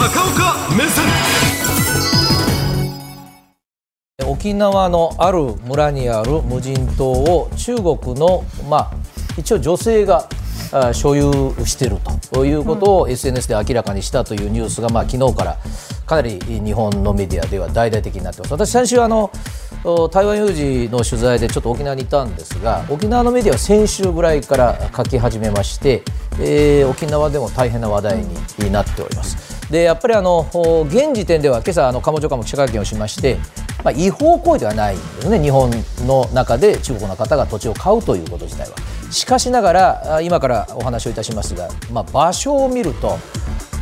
高岡目線沖縄のある村にある無人島を中国の、まあ、一応女性があ所有しているということを SNS で明らかにしたというニュースが、まあ、昨日からかなり日本のメディアでは大々的になってます。私先週あの台湾有事の取材でちょっと沖縄にいたんですが沖縄のメディアは先週ぐらいから書き始めまして、えー、沖縄でも大変な話題になっております。でやっぱりあの現時点では今朝あの鴨長官も記者会見をしまして、まあ、違法行為ではないんですね日本の中で中国の方が土地を買うということ自体は。しかしながら今からお話をいたしますが、まあ、場所を見ると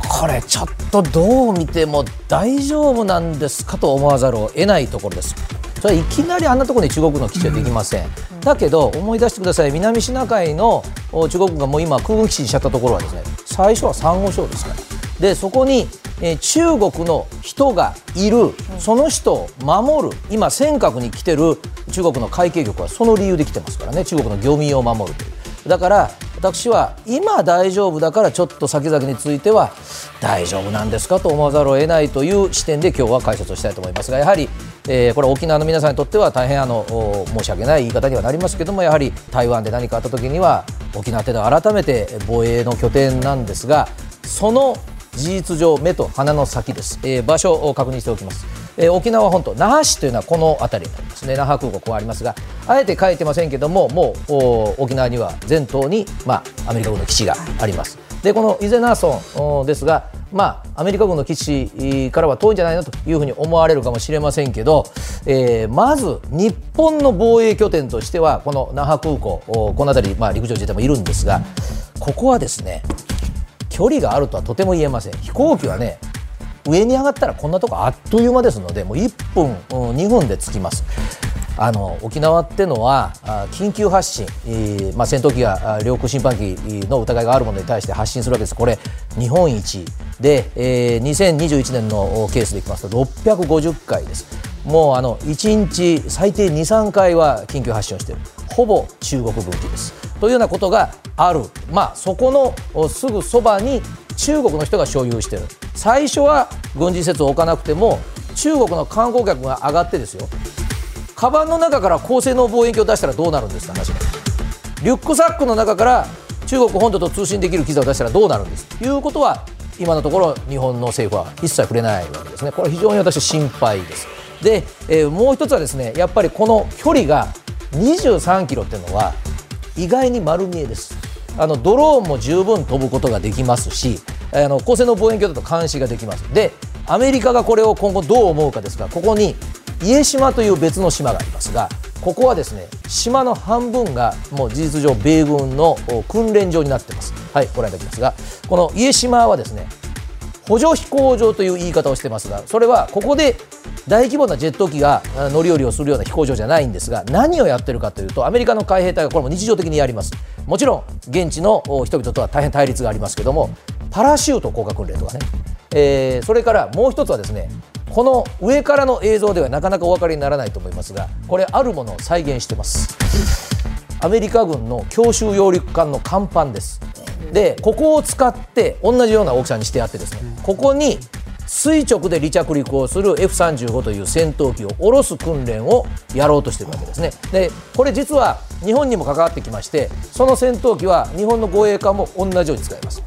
これちょっとどう見ても大丈夫なんですかと思わざるを得ないところです。それはいきなりあんなところに中国の基地はできません、だけど思い出してください南シナ海の中国がもう今空軍基地にしちゃったところはですね最初はサンゴ礁ですからでそこに、えー、中国の人がいる、その人を守る。今尖閣に来てる。中国の海警局はその理由で来てますからね。中国の漁民を守るというだから私は今大丈夫だからちょっと先々については大丈夫なんですかと思わざるを得ないという視点で今日は解説をしたいと思いますがやはり、えー、これ沖縄の皆さんにとっては大変あの申し訳ない言い方にはなりますけどもやはり台湾で何かあった時には沖縄ってのは改めて防衛の拠点なんですがその事実上目と鼻の先です、えー、場所を確認しておきます、えー、沖縄本島那覇市というのはこの辺りになりますね。那覇空港こうありますがあえて書いてませんけどももう沖縄には全島に、まあ、アメリカ軍の基地があります。でこの伊是名村ですがまあ、アメリカ軍の基地からは遠いんじゃないのというふうに思われるかもしれませんけど、えー、まず日本の防衛拠点としてはこの那覇空港この辺り、まあ、陸上自衛隊もいるんですがここはですね距離があるとはとても言えません。飛行機はね上に上がったらこんなとこあっという間ですのでもう1分、2分で着きます。あの沖縄ってのは緊急発進、えー、まあ、戦闘機が領空侵犯機の疑いがあるものに対して発進するわけです。これ日本一で、えー、2021年のケースでいきますと650回です。もうあの1日最低2、3回は緊急発進をしている。ほぼ中国軍機です。というようなことがある、まあ、そこのすぐそばに中国の人が所有している。最初は軍事施設を置かなくても中国の観光客が上がってですよ。カバンの中から高性能望遠鏡を出したらどうなるんですか話が。リュックサックの中から中国本土と通信できる機材を出したらどうなるんです。ということは今のところ日本の政府は一切触れないわけですね。これは非常に私心配です。で、えー、もう一つはですねやっぱりこの距離が23キロっていうのは意外に丸見えです。あのドローンも十分飛ぶことができますしあの高性能望遠鏡だと監視ができます。でアメリカがこれを今後どう思うかですがここに家島という別の島がありますがここはですね島の半分がもう事実上米軍の訓練場になってます。はいご覧いただきますがこの家島はですね補助飛行場という言い方をしてますがそれはここで大規模なジェット機が乗り降りをするような飛行場じゃないんですが何をやってるかというとアメリカの海兵隊がこれも日常的にやります。もちろん現地の人々とは大変対立がありますけどもパラシュート降下訓練とかね、えー、それからもう一つはですねこの上からの映像ではなかなかお分かりにならないと思いますがこれあるものを再現してます。アメリカ軍の強襲揚陸艦の甲板です。でここを使って同じような大きさにしてあってですねここに垂直で離着陸をする F35 という戦闘機を下ろす訓練をやろうとしているわけですね。でこれ実は日本にも関わってきましてその戦闘機は日本の護衛艦も同じように使います。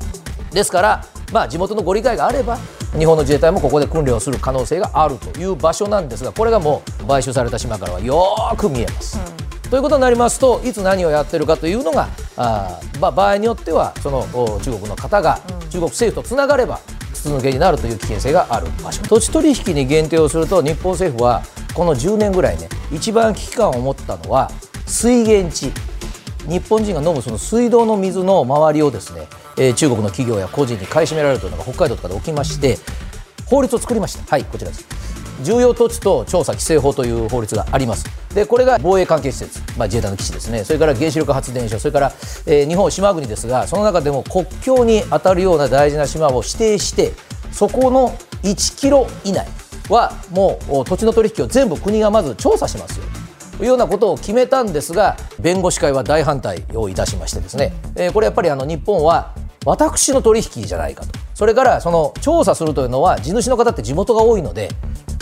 ですからまあ地元のご理解があれば日本の自衛隊もここで訓練をする可能性があるという場所なんですがこれがもう買収された島からはよく見えます。うん。ということになりますといつ何をやってるかというのがあ、まあ、場合によってはその中国の方が中国政府とつながれば筒抜けになるという危険性がある。場所土地取引に限定をすると日本政府はこの10年ぐらいね一番危機感を持ったのは水源地。日本人が飲むその水道の水の周りをですね、えー、中国の企業や個人に買い占められるというのが北海道とかで起きまして法律を作りました。はいこちらです重要土地と調査規制法という法律があります。でこれが防衛関係施設、まあ、自衛隊の基地ですね。それから原子力発電所それから、えー、日本島国ですがその中でも国境に当たるような大事な島を指定してそこの1キロ以内はもう土地の取引を全部国がまず調査しますよ。というようなことを決めたんですが弁護士会は大反対をいたしましてですね、えー、これやっぱりあの日本は私の取引じゃないかと。それからその調査するというのは地主の方って地元が多いので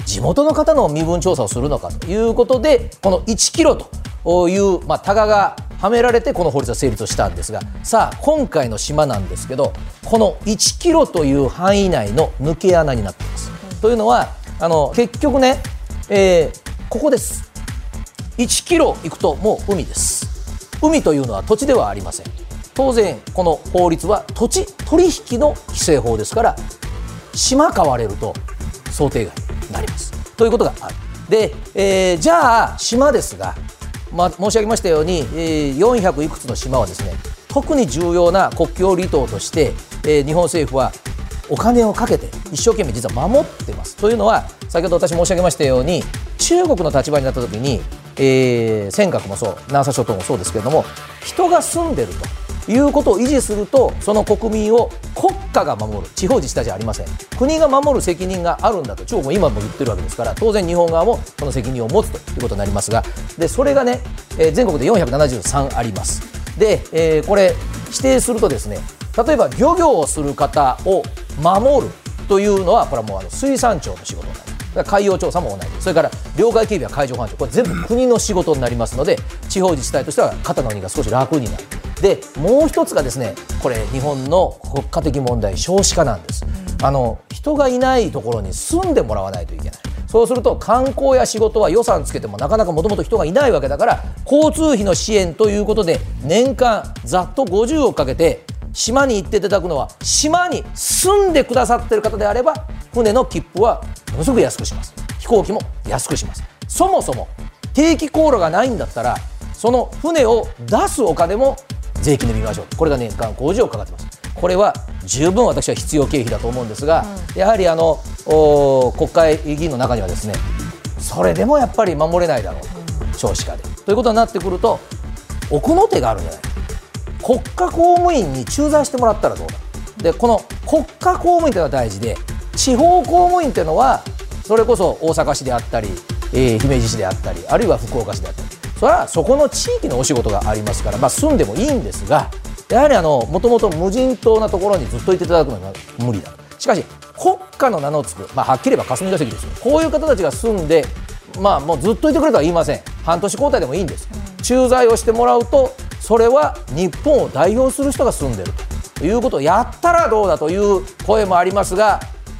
地元の方の身分調査をするのかということでこの1キロという、まあ、タガがはめられてこの法律は成立したんですがさあ今回の島なんですけどこの1キロという範囲内の抜け穴になっています。というのはあの結局ね、えー、ここです。1キロ行くともう海です。海というのは土地ではありません。当然この法律は土地取引の規制法ですから島買われると想定外。なります。ということがある。で、えー、じゃあ島ですが、まあ、申し上げましたように、えー、400いくつの島はですね特に重要な国境離島として、えー、日本政府はお金をかけて一生懸命実は守ってます。というのは先ほど私申し上げましたように中国の立場になった時に、えー、尖閣もそう南沙諸島もそうですけれども人が住んでると。いうことを維持するとその国民を国家が守る地方自治体じゃありません。国が守る責任があるんだと中国も今も言ってるわけですから当然日本側もその責任を持つということになりますがでそれがね、えー、全国で473あります。で、えー、これ指定するとですね例えば漁業をする方を守るというのはこれはもうあの水産庁の仕事になります。海洋調査も同じ。それから領海警備は海上保安庁。これ全部国の仕事になりますので地方自治体としては肩の荷が少し楽になる。でもう一つがですねこれ日本の国家的問題少子化なんです。あの人がいないところに住んでもらわないといけない。そうすると観光や仕事は予算つけてもなかなかもともと人がいないわけだから交通費の支援ということで年間ざっと50億かけて島に行っていただくのは島に住んでくださってる方であれば船の切符はものすごく安くします。飛行機も安くします。そもそも定期航路がないんだったらその船を出すお金も税金で見ましょうこれが年間50億かかってます。これは十分私は必要経費だと思うんですが、うん、やはりあの国会議員の中にはですねそれでもやっぱり守れないだろう。と少子化で。ということになってくると奥の手があるんじゃない。か国家公務員に駐在してもらったらどうだ。でこの国家公務員というのは大事で地方公務員というのはそれこそ大阪市であったり、えー、姫路市であったりあるいは福岡市であったりそれはそこの地域のお仕事がありますから、まあ、住んでもいいんですがやはりもともと無人島なところにずっといていただくのは無理だしかし国家の名の付く、まあ、はっきり言えば霞が関ですよ。こういう方たちが住んで、まあ、もうずっといてくれとは言いません。半年交代でもいいんです。駐在をしてもらうとそれは日本を代表する人が住んでるということをやったらどうだという声もありますが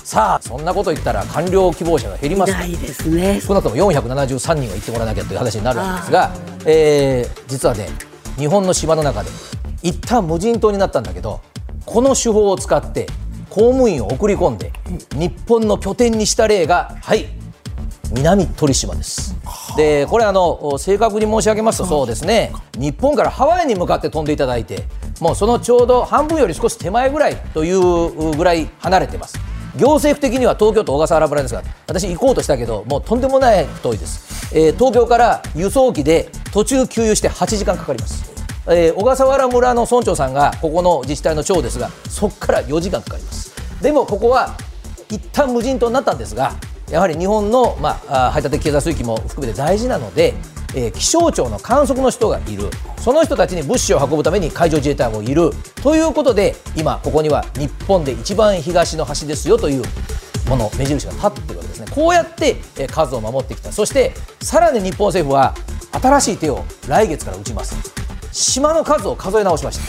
さあそんなこと言ったら官僚希望者が減ります。ないですね。少なくとも473人は行ってもらわなきゃという話になるわけですが、えー、実はね日本の島の中で一旦無人島になったんだけどこの手法を使って公務員を送り込んで日本の拠点にした例がはい南鳥島です。でこれあの正確に申し上げますとそうですね。日本からハワイに向かって飛んでいただいてもうそのちょうど半分より少し手前ぐらいというぐらい離れてます行政府的には東京都小笠原村ですが私行こうとしたけどもうとんでもない遠いです、えー、東京から輸送機で途中給油して8時間かかります、えー、小笠原村の村長さんがここの自治体の長ですがそこから4時間かかります。でもここは一旦無人島になったんですがやはり日本の、まあ、排他的経済水域も含めて大事なので、えー、気象庁の観測の人がいる。その人たちに物資を運ぶために海上自衛隊もいる。ということで今ここには日本で一番東の端ですよというもの目印が立ってるわけですね。こうやって、えー、数を守ってきた。そしてさらに日本政府は新しい手を来月から打ちます。島の数を数え直しまし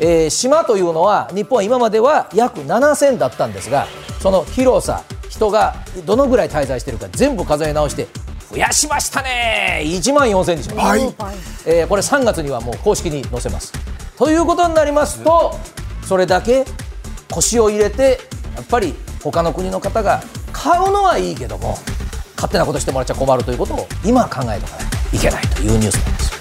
た、えー、島というのは日本は今までは約7000だったんですがその広さ人がどのぐらい滞在しているか全部数え直して増やしましたね。1万4000にしました、はい、えー、これ3月にはもう公式に載せます。ということになりますとそれだけ腰を入れてやっぱり他の国の方が買うのはいいけども勝手なことしてもらっちゃ困るということを今考えとかないといけないというニュースなんです